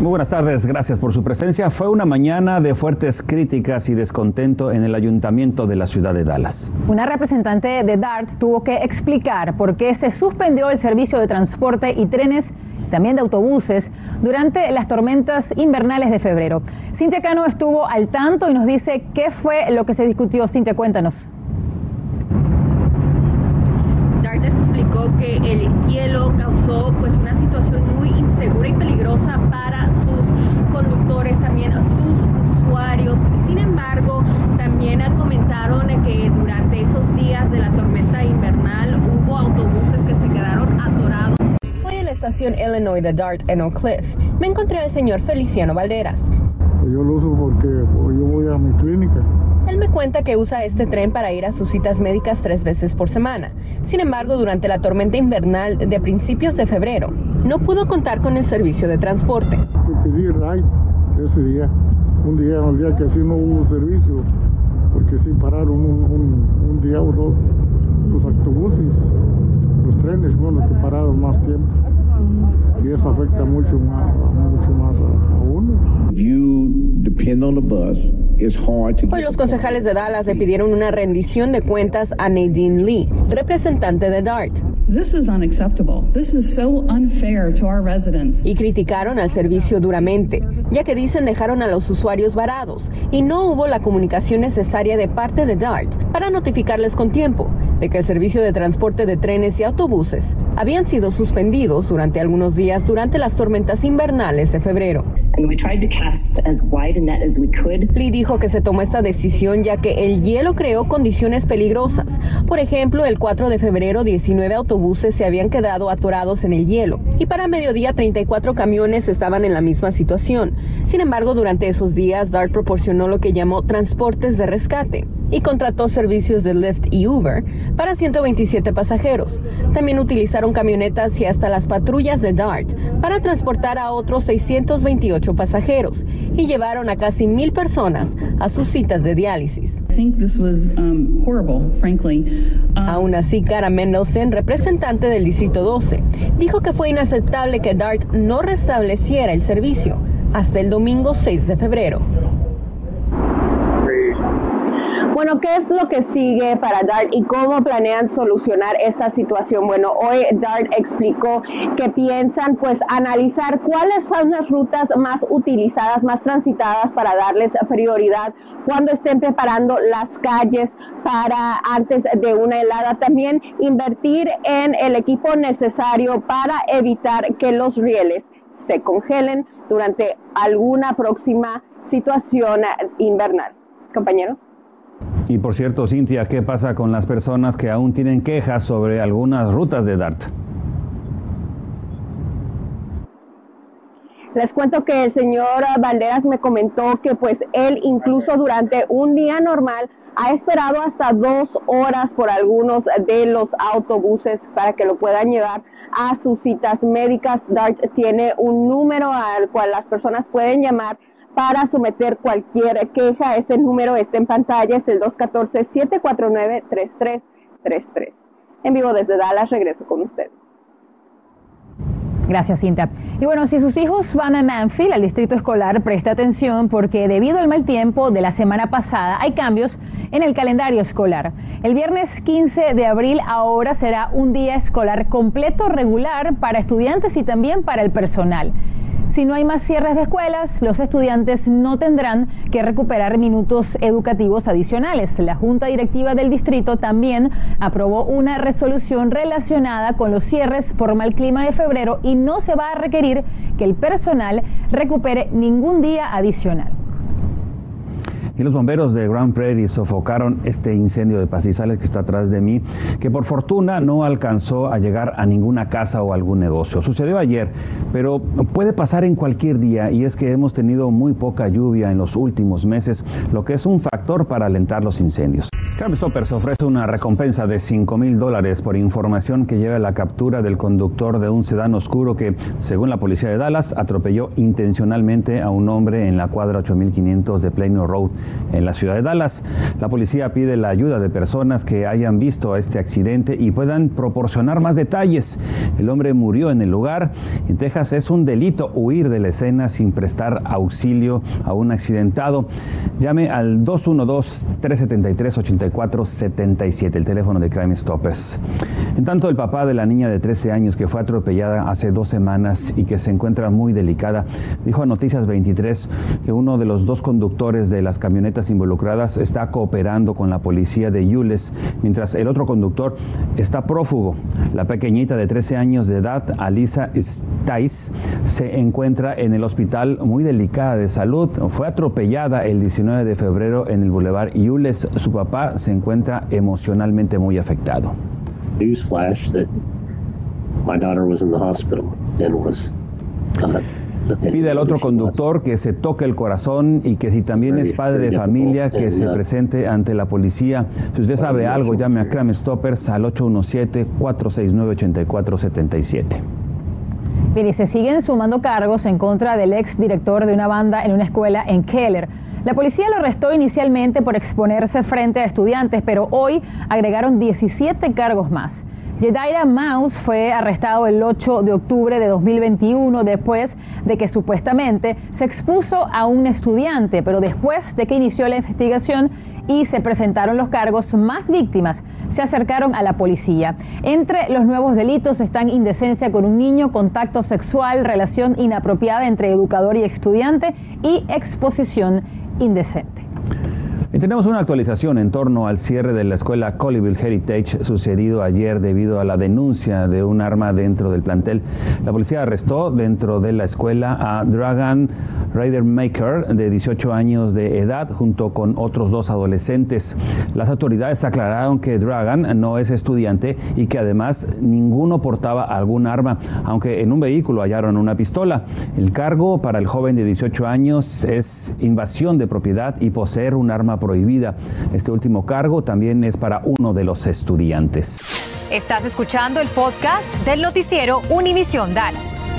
Muy buenas tardes, gracias por su presencia. Fue una mañana de fuertes críticas y descontento en el ayuntamiento de la ciudad de Dallas. Una representante de DART tuvo que explicar por qué se suspendió el servicio de transporte y trenes también de autobuses, durante las tormentas invernales de febrero. Cintia Cano estuvo al tanto y nos dice qué fue lo que se discutió. Cintia, cuéntanos. Dart explicó que el hielo causó pues una situación muy insegura y peligrosa para sus conductores, también sus usuarios. Sin embargo, también comentaron que durante esos días de la tormenta invernal hubo autobuses que se quedaron atorados estación Illinois de Dart en Oak Cliff, me encontré al señor Feliciano Valderas. Yo lo uso porque pues, yo voy a mi clínica. Él me cuenta que usa este tren para ir a sus citas médicas tres veces por semana. Sin embargo, durante la tormenta invernal de principios de febrero, no pudo contar con el servicio de transporte. Pedí ride ese día, un día, un día que así no hubo servicio, porque sí pararon un, un día o dos los autobuses, los trenes, bueno, que pararon más tiempo y eso afecta mucho más, mucho más a. Hoy los concejales de Dallas le pidieron una rendición de cuentas a Nadine Lee, representante de DART. This is unacceptable. This is so unfair to our residents. Y criticaron al servicio duramente, ya que dicen dejaron a los usuarios varados y no hubo la comunicación necesaria de parte de DART para notificarles con tiempo de que el servicio de transporte de trenes y autobuses habían sido suspendidos durante algunos días durante las tormentas invernales de febrero. Lee dijo que se tomó esta decisión ya que el hielo creó condiciones peligrosas. Por ejemplo, el 4 de febrero 19 autobuses se habían quedado atorados en el hielo y para mediodía 34 camiones estaban en la misma situación. Sin embargo, durante esos días, DART proporcionó lo que llamó transportes de rescate y contrató servicios de Lyft y Uber para 127 pasajeros. También utilizaron camionetas y hasta las patrullas de DART para transportar a otros 628 pasajeros y llevaron a casi mil personas a sus citas de diálisis. Um, um, Aún así, Cara Mendelson, representante del Distrito 12, dijo que fue inaceptable que DART no restableciera el servicio hasta el domingo 6 de febrero. Bueno, ¿qué es lo que sigue para DART y cómo planean solucionar esta situación? Bueno, hoy DART explicó que piensan pues analizar cuáles son las rutas más utilizadas, más transitadas para darles prioridad cuando estén preparando las calles para antes de una helada. También invertir en el equipo necesario para evitar que los rieles se congelen durante alguna próxima situación invernal. Compañeros. Y por cierto, Cintia, ¿qué pasa con las personas que aún tienen quejas sobre algunas rutas de DART? Les cuento que el señor Valderas me comentó que pues él incluso durante un día normal ha esperado hasta dos horas por algunos de los autobuses para que lo puedan llevar a sus citas médicas. DART tiene un número al cual las personas pueden llamar para someter cualquier queja. Ese número está en pantalla, es el 214-749-3333. En vivo desde Dallas, regreso con ustedes. Gracias, Cinta. Y bueno, si sus hijos van a Manfield, al distrito escolar, presta atención porque debido al mal tiempo de la semana pasada hay cambios en el calendario escolar. El viernes 15 de abril ahora será un día escolar completo regular para estudiantes y también para el personal. Si no hay más cierres de escuelas, los estudiantes no tendrán que recuperar minutos educativos adicionales. La Junta Directiva del Distrito también aprobó una resolución relacionada con los cierres por mal clima de febrero y no se va a requerir que el personal recupere ningún día adicional y los bomberos de Grand Prairie sofocaron este incendio de pastizales que está atrás de mí, que por fortuna no alcanzó a llegar a ninguna casa o algún negocio. Sucedió ayer, pero puede pasar en cualquier día y es que hemos tenido muy poca lluvia en los últimos meses, lo que es un factor para alentar los incendios. Crime Stoppers ofrece una recompensa de 5 mil dólares por información que lleva a la captura del conductor de un sedán oscuro que, según la policía de Dallas, atropelló intencionalmente a un hombre en la cuadra 8500 de Plano Road en la ciudad de Dallas. La policía pide la ayuda de personas que hayan visto este accidente y puedan proporcionar más detalles. El hombre murió en el lugar. En Texas es un delito huir de la escena sin prestar auxilio a un accidentado. Llame al 212 373 80 477, el teléfono de Crime Stoppers. En tanto, el papá de la niña de 13 años que fue atropellada hace dos semanas y que se encuentra muy delicada, dijo a Noticias 23 que uno de los dos conductores de las camionetas involucradas está cooperando con la policía de Yules, mientras el otro conductor está prófugo. La pequeñita de 13 años de edad, Alisa Stais, se encuentra en el hospital muy delicada de salud. Fue atropellada el 19 de febrero en el Boulevard Yules. Su papá se encuentra emocionalmente muy afectado. Pide al otro conductor que se toque el corazón y que si también es padre de familia, que se presente ante la policía. Si usted sabe algo, llame a Crime Stoppers al 817-469-8477. Bien, y se siguen sumando cargos en contra del ex director de una banda en una escuela en Keller. La policía lo arrestó inicialmente por exponerse frente a estudiantes, pero hoy agregaron 17 cargos más. Jedaira Mouse fue arrestado el 8 de octubre de 2021 después de que supuestamente se expuso a un estudiante, pero después de que inició la investigación y se presentaron los cargos, más víctimas se acercaron a la policía. Entre los nuevos delitos están indecencia con un niño, contacto sexual, relación inapropiada entre educador y estudiante y exposición indecente. Y tenemos una actualización en torno al cierre de la escuela Colleyville Heritage sucedido ayer debido a la denuncia de un arma dentro del plantel. La policía arrestó dentro de la escuela a Dragon Ryder Maker de 18 años de edad junto con otros dos adolescentes. Las autoridades aclararon que Dragon no es estudiante y que además ninguno portaba algún arma, aunque en un vehículo hallaron una pistola. El cargo para el joven de 18 años es invasión de propiedad y poseer un arma prohibida. Este último cargo también es para uno de los estudiantes. Estás escuchando el podcast del noticiero Univisión Dallas.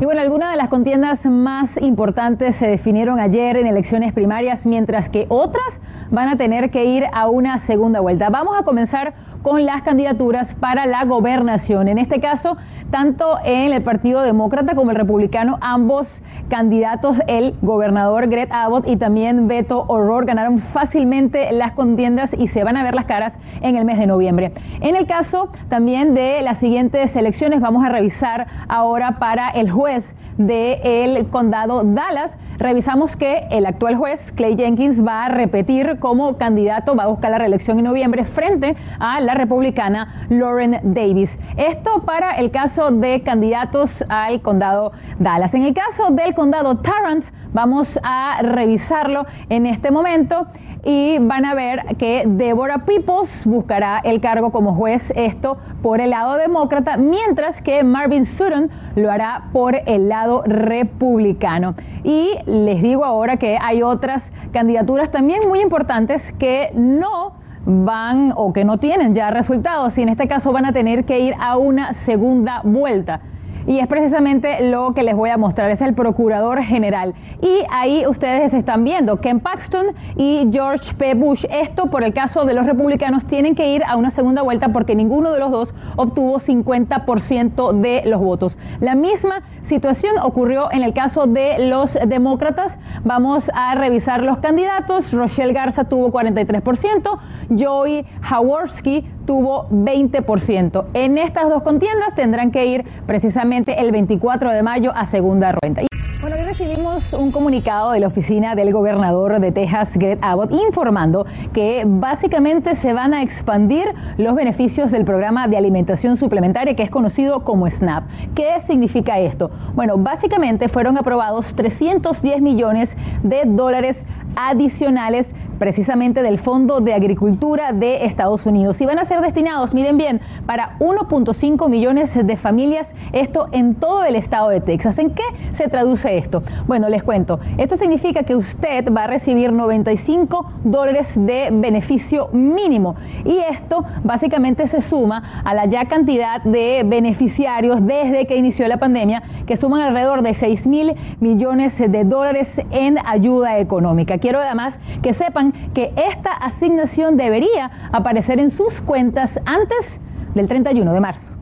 Y bueno, algunas de las contiendas más importantes se definieron ayer en elecciones primarias, mientras que otras van a tener que ir a una segunda vuelta. Vamos a comenzar con las candidaturas para la gobernación. En este caso, tanto en el Partido Demócrata como el Republicano, ambos candidatos, el gobernador Greg Abbott y también Beto O'Rourke, ganaron fácilmente las contiendas y se van a ver las caras en el mes de noviembre. En el caso también de las siguientes elecciones, vamos a revisar ahora para el juez del condado Dallas. Revisamos que el actual juez, Clay Jenkins, va a repetir como candidato, va a buscar la reelección en noviembre frente a la republicana Lauren Davis. Esto para el caso de candidatos al condado Dallas. En el caso del condado Tarrant, vamos a revisarlo en este momento y van a ver que Deborah Peoples buscará el cargo como juez, esto por el lado demócrata, mientras que Marvin Sutton lo hará por el lado republicano. Y les digo ahora que hay otras candidaturas también muy importantes que no van o que no tienen ya resultados y en este caso van a tener que ir a una segunda vuelta y es precisamente lo que les voy a mostrar, es el procurador general. Y ahí ustedes están viendo Ken Paxton y George P. Bush. Esto por el caso de los republicanos tienen que ir a una segunda vuelta porque ninguno de los dos obtuvo 50% de los votos. La misma situación ocurrió en el caso de los demócratas. Vamos a revisar los candidatos. Rochelle Garza tuvo 43%, Joey Haworski tuvo 20%. En estas dos contiendas tendrán que ir precisamente el 24 de mayo a segunda ronda. Bueno, hoy recibimos un comunicado de la oficina del gobernador de Texas, Greg Abbott, informando que básicamente se van a expandir los beneficios del programa de alimentación suplementaria que es conocido como SNAP. ¿Qué significa esto? Bueno, básicamente fueron aprobados 310 millones de dólares adicionales precisamente del Fondo de Agricultura de Estados Unidos. Y van a ser destinados, miren bien, para 1.5 millones de familias, esto en todo el estado de Texas. ¿En qué se traduce esto? Bueno, les cuento. Esto significa que usted va a recibir 95 dólares de beneficio mínimo. Y esto básicamente se suma a la ya cantidad de beneficiarios desde que inició la pandemia, que suman alrededor de 6 mil millones de dólares en ayuda económica. Quiero además que sepan que esta asignación debería aparecer en sus cuentas antes del 31 de marzo.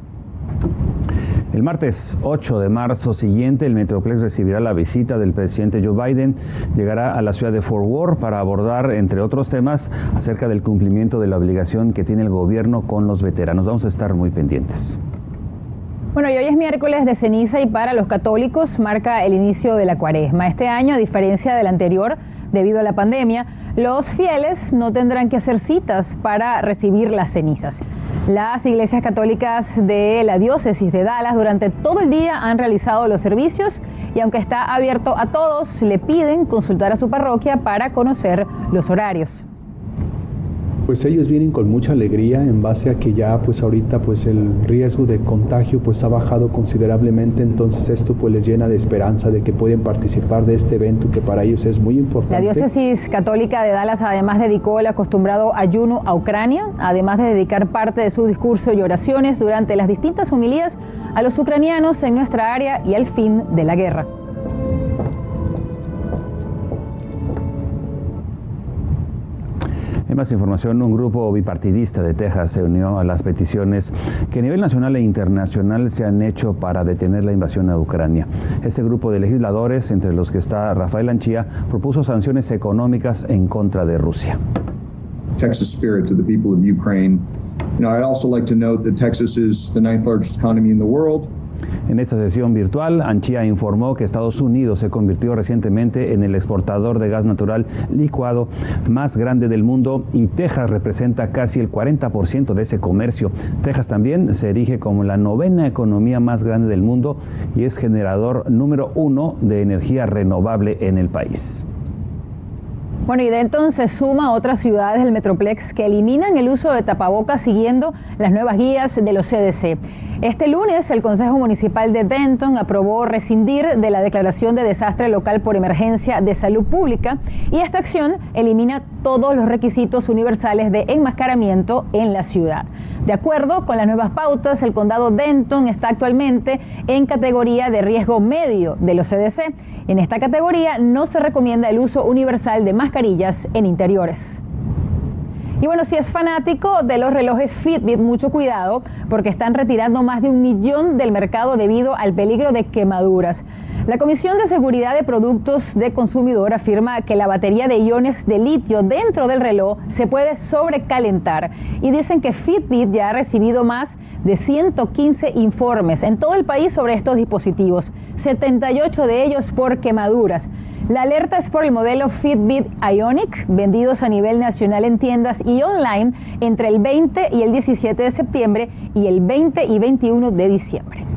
El martes 8 de marzo siguiente, el Metroplex recibirá la visita del presidente Joe Biden. Llegará a la ciudad de Fort Worth para abordar, entre otros temas, acerca del cumplimiento de la obligación que tiene el gobierno con los veteranos. Vamos a estar muy pendientes. Bueno, y hoy es miércoles de ceniza y para los católicos marca el inicio de la cuaresma. Este año, a diferencia del anterior, debido a la pandemia, los fieles no tendrán que hacer citas para recibir las cenizas. Las iglesias católicas de la diócesis de Dallas durante todo el día han realizado los servicios y aunque está abierto a todos, le piden consultar a su parroquia para conocer los horarios pues ellos vienen con mucha alegría en base a que ya pues ahorita pues el riesgo de contagio pues ha bajado considerablemente, entonces esto pues les llena de esperanza de que pueden participar de este evento que para ellos es muy importante. La diócesis católica de Dallas además dedicó el acostumbrado ayuno a Ucrania, además de dedicar parte de su discurso y oraciones durante las distintas homilías a los ucranianos en nuestra área y al fin de la guerra. Más información, un grupo bipartidista de Texas se unió a las peticiones que a nivel nacional e internacional se han hecho para detener la invasión a Ucrania. Este grupo de legisladores, entre los que está Rafael Anchía, propuso sanciones económicas en contra de Rusia. Texas spirit to the people of Ukraine. You know, I'd also like to note that Texas is the ninth largest economy in the world. En esta sesión virtual, Anchia informó que Estados Unidos se convirtió recientemente en el exportador de gas natural licuado más grande del mundo y Texas representa casi el 40% de ese comercio. Texas también se erige como la novena economía más grande del mundo y es generador número uno de energía renovable en el país. Bueno, y de entonces suma otras ciudades del Metroplex que eliminan el uso de tapabocas siguiendo las nuevas guías de los CDC. Este lunes, el Consejo Municipal de Denton aprobó rescindir de la declaración de desastre local por emergencia de salud pública y esta acción elimina todos los requisitos universales de enmascaramiento en la ciudad. De acuerdo con las nuevas pautas, el condado Denton está actualmente en categoría de riesgo medio de los CDC. En esta categoría no se recomienda el uso universal de mascarillas en interiores. Y bueno, si es fanático de los relojes Fitbit, mucho cuidado porque están retirando más de un millón del mercado debido al peligro de quemaduras. La Comisión de Seguridad de Productos de Consumidor afirma que la batería de iones de litio dentro del reloj se puede sobrecalentar y dicen que Fitbit ya ha recibido más de 115 informes en todo el país sobre estos dispositivos, 78 de ellos por quemaduras. La alerta es por el modelo Fitbit Ionic, vendidos a nivel nacional en tiendas y online entre el 20 y el 17 de septiembre y el 20 y 21 de diciembre.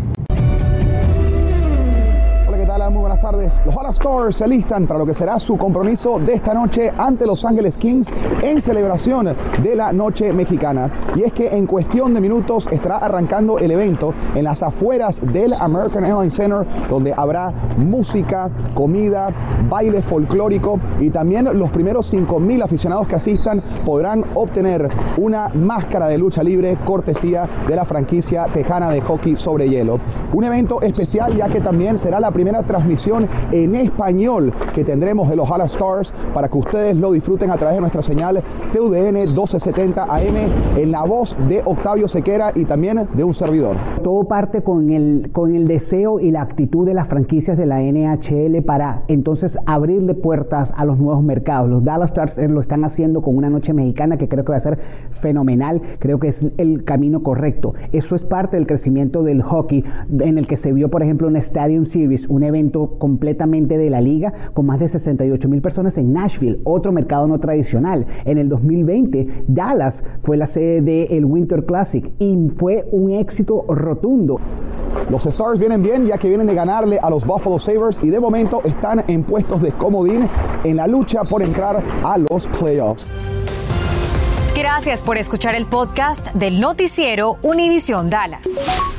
Buenas tardes. Los Dallas Stars se listan para lo que será su compromiso de esta noche ante Los Ángeles Kings en celebración de la Noche Mexicana. Y es que en cuestión de minutos estará arrancando el evento en las afueras del American Airlines Center, donde habrá música, comida, baile folclórico y también los primeros 5.000 aficionados que asistan podrán obtener una máscara de lucha libre cortesía de la franquicia tejana de hockey sobre hielo. Un evento especial ya que también será la primera transmisión en español que tendremos de los Hala Stars para que ustedes lo disfruten a través de nuestra señal TUDN 1270 AM en la voz de Octavio Sequera y también de un servidor. Todo parte con el, con el deseo y la actitud de las franquicias de la NHL para entonces abrirle puertas a los nuevos mercados. Los Dallas Stars lo están haciendo con una noche mexicana que creo que va a ser fenomenal, creo que es el camino correcto. Eso es parte del crecimiento del hockey en el que se vio, por ejemplo, un Stadium Series, un evento completamente de la liga con más de 68 mil personas en Nashville, otro mercado no tradicional. En el 2020, Dallas fue la sede del Winter Classic y fue un éxito rotundo. Los Stars vienen bien ya que vienen de ganarle a los Buffalo Sabres y de momento están en puestos de comodín en la lucha por entrar a los playoffs. Gracias por escuchar el podcast del noticiero Univisión Dallas.